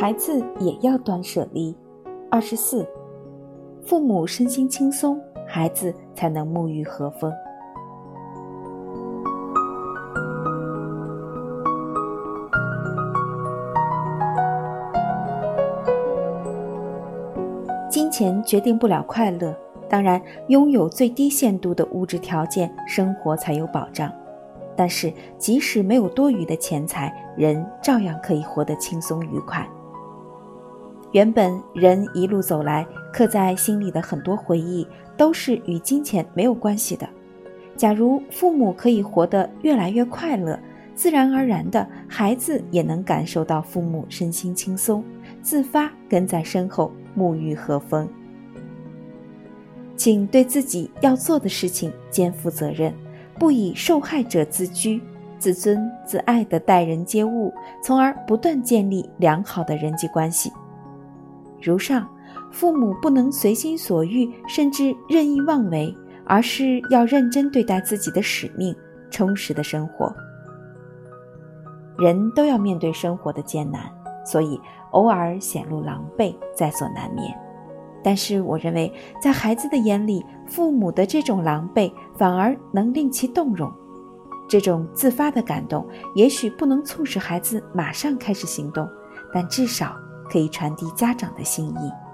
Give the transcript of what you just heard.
孩子也要断舍离。二十四，父母身心轻松，孩子才能沐浴和风。金钱决定不了快乐，当然，拥有最低限度的物质条件，生活才有保障。但是，即使没有多余的钱财，人照样可以活得轻松愉快。原本人一路走来，刻在心里的很多回忆，都是与金钱没有关系的。假如父母可以活得越来越快乐，自然而然的，孩子也能感受到父母身心轻松，自发跟在身后沐浴和风。请对自己要做的事情肩负责任，不以受害者自居，自尊自爱的待人接物，从而不断建立良好的人际关系。如上，父母不能随心所欲，甚至任意妄为，而是要认真对待自己的使命，充实的生活。人都要面对生活的艰难，所以偶尔显露狼狈在所难免。但是，我认为，在孩子的眼里，父母的这种狼狈反而能令其动容。这种自发的感动，也许不能促使孩子马上开始行动，但至少。可以传递家长的心意。